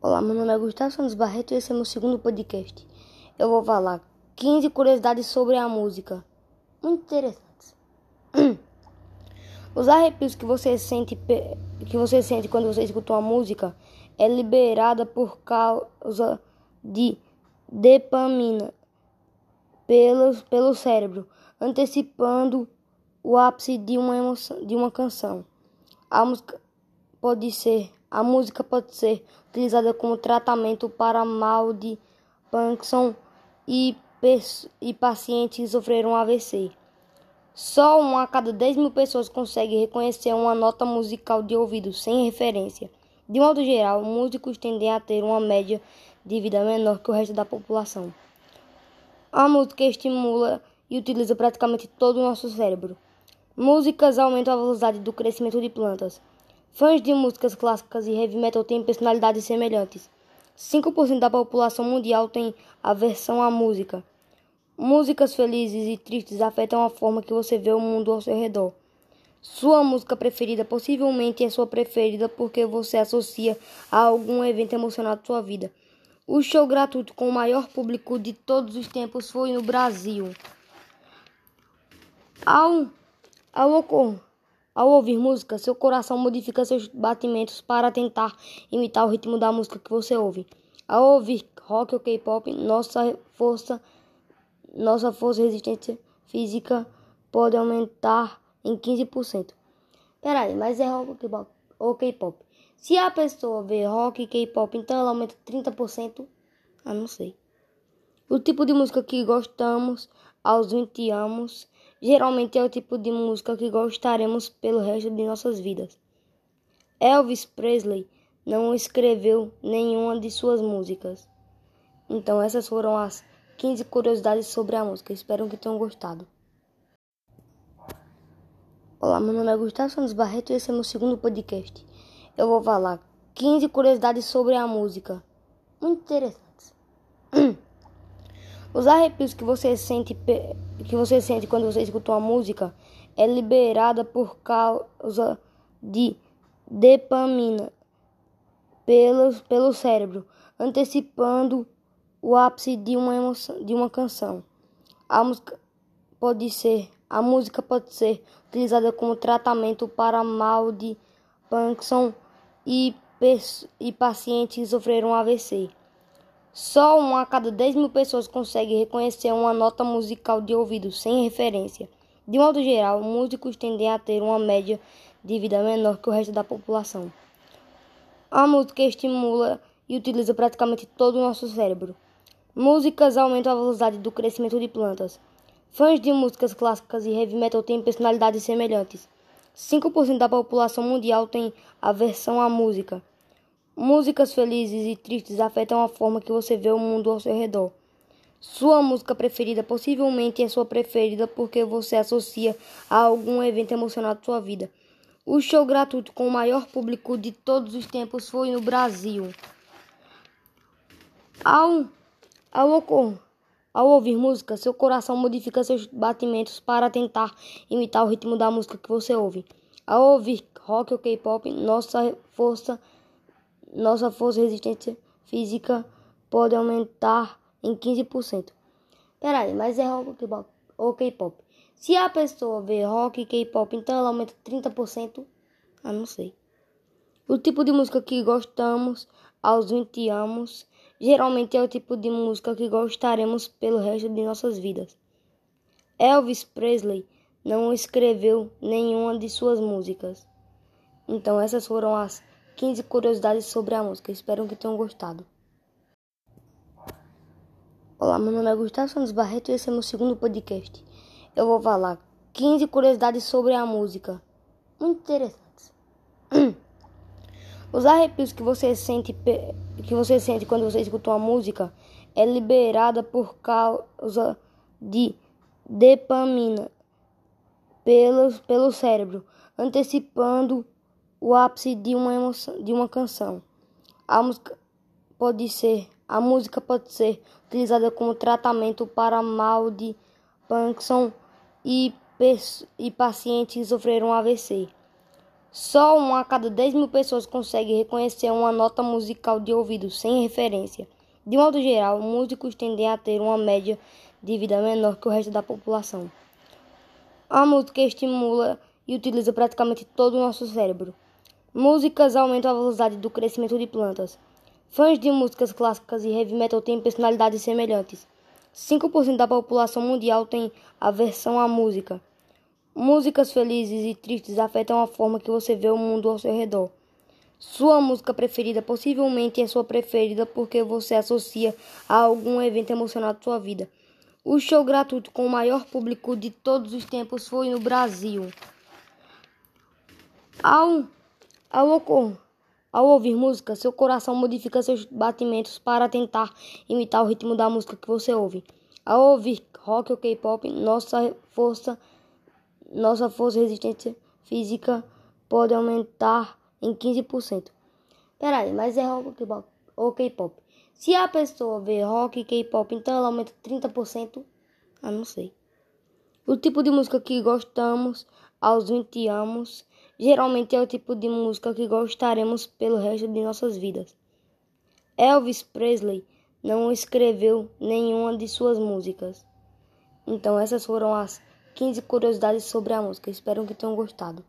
Olá, meu nome é Gustavo Santos Barreto e esse é meu segundo podcast. Eu vou falar 15 curiosidades sobre a música. Muito interessantes. Os arrepios que você sente que você sente quando você escuta uma música é liberada por causa de dopamina pelo, pelo cérebro, antecipando o ápice de uma emoção, de uma canção. A música pode ser a música pode ser utilizada como tratamento para mal de Parkinson e, e pacientes que sofreram AVC. Só uma a cada 10 mil pessoas consegue reconhecer uma nota musical de ouvido sem referência. De modo geral, músicos tendem a ter uma média de vida menor que o resto da população. A música estimula e utiliza praticamente todo o nosso cérebro. Músicas aumentam a velocidade do crescimento de plantas. Fãs de músicas clássicas e heavy metal têm personalidades semelhantes. 5% da população mundial tem aversão à música. Músicas felizes e tristes afetam a forma que você vê o mundo ao seu redor. Sua música preferida possivelmente é sua preferida porque você associa a algum evento emocional da sua vida. O show gratuito com o maior público de todos os tempos foi no Brasil. Ao, ao ocorrer ao ouvir música, seu coração modifica seus batimentos para tentar imitar o ritmo da música que você ouve. Ao ouvir rock ou K-pop, nossa força, nossa força resistência física pode aumentar em 15%. Peraí, mas é rock ou K-pop? Se a pessoa vê rock e K-pop, então ela aumenta 30%? Ah, não sei. O tipo de música que gostamos aos 20 anos Geralmente é o tipo de música que gostaremos pelo resto de nossas vidas. Elvis Presley não escreveu nenhuma de suas músicas. Então essas foram as 15 curiosidades sobre a música. Espero que tenham gostado. Olá, meu nome é Gustavo Santos Barreto e esse é meu segundo podcast. Eu vou falar 15 curiosidades sobre a música. Muito interessantes. Os arrepios que você sente que você sente quando você escuta uma música é liberada por causa de dopamina pelo, pelo cérebro, antecipando o ápice de uma emoção, de uma canção. A música pode ser a música pode ser utilizada como tratamento para mal de Parkinson e, e pacientes que sofreram AVC. Só uma a cada 10 mil pessoas consegue reconhecer uma nota musical de ouvido sem referência. De modo geral, músicos tendem a ter uma média de vida menor que o resto da população. A música estimula e utiliza praticamente todo o nosso cérebro. Músicas aumentam a velocidade do crescimento de plantas. Fãs de músicas clássicas e heavy metal têm personalidades semelhantes. 5% da população mundial tem aversão à música. Músicas felizes e tristes afetam a forma que você vê o mundo ao seu redor. Sua música preferida possivelmente é sua preferida porque você associa a algum evento emocional da sua vida. O show gratuito com o maior público de todos os tempos foi no Brasil. Ao, ao, ao ouvir música, seu coração modifica seus batimentos para tentar imitar o ritmo da música que você ouve. Ao ouvir rock ou K-pop, nossa força nossa força e resistência física pode aumentar em 15%. Peraí, mas é rock ou K-pop? Se a pessoa vê rock e K-pop, então ela aumenta 30%? Ah, não sei. O tipo de música que gostamos aos 20 anos geralmente é o tipo de música que gostaremos pelo resto de nossas vidas. Elvis Presley não escreveu nenhuma de suas músicas. Então essas foram as 15 curiosidades sobre a música. Espero que tenham gostado. Olá, meu nome é Gustavo Santos Barreto e esse é meu segundo podcast. Eu vou falar 15 curiosidades sobre a música. Muito interessantes. Os arrepios que você sente que você sente quando você escuta uma música é liberada por causa de dopamina pelo, pelo cérebro, antecipando o ápice de uma emoção, de uma canção. A música pode ser a música pode ser utilizada como tratamento para mal de Parkinson e, e pacientes que sofreram AVC. Só uma a cada 10 mil pessoas consegue reconhecer uma nota musical de ouvido sem referência. De modo geral, músicos tendem a ter uma média de vida menor que o resto da população. A música estimula e utiliza praticamente todo o nosso cérebro. Músicas aumentam a velocidade do crescimento de plantas. Fãs de músicas clássicas e heavy metal têm personalidades semelhantes. 5% da população mundial tem aversão à música. Músicas felizes e tristes afetam a forma que você vê o mundo ao seu redor. Sua música preferida possivelmente é sua preferida porque você associa a algum evento emocional da sua vida. O show gratuito com o maior público de todos os tempos foi no Brasil. Ao, ao, ao ouvir música, seu coração modifica seus batimentos para tentar imitar o ritmo da música que você ouve. Ao ouvir rock ou K-pop, nossa força nossa força resistência física pode aumentar em 15%. Peraí, mas é rock ou K-pop? Se a pessoa vê rock e K-pop, então ela aumenta 30%? Ah, não sei. O tipo de música que gostamos aos 20 anos geralmente é o tipo de música que gostaremos pelo resto de nossas vidas. Elvis Presley não escreveu nenhuma de suas músicas. Então essas foram as 15 curiosidades sobre a música. Espero que tenham gostado.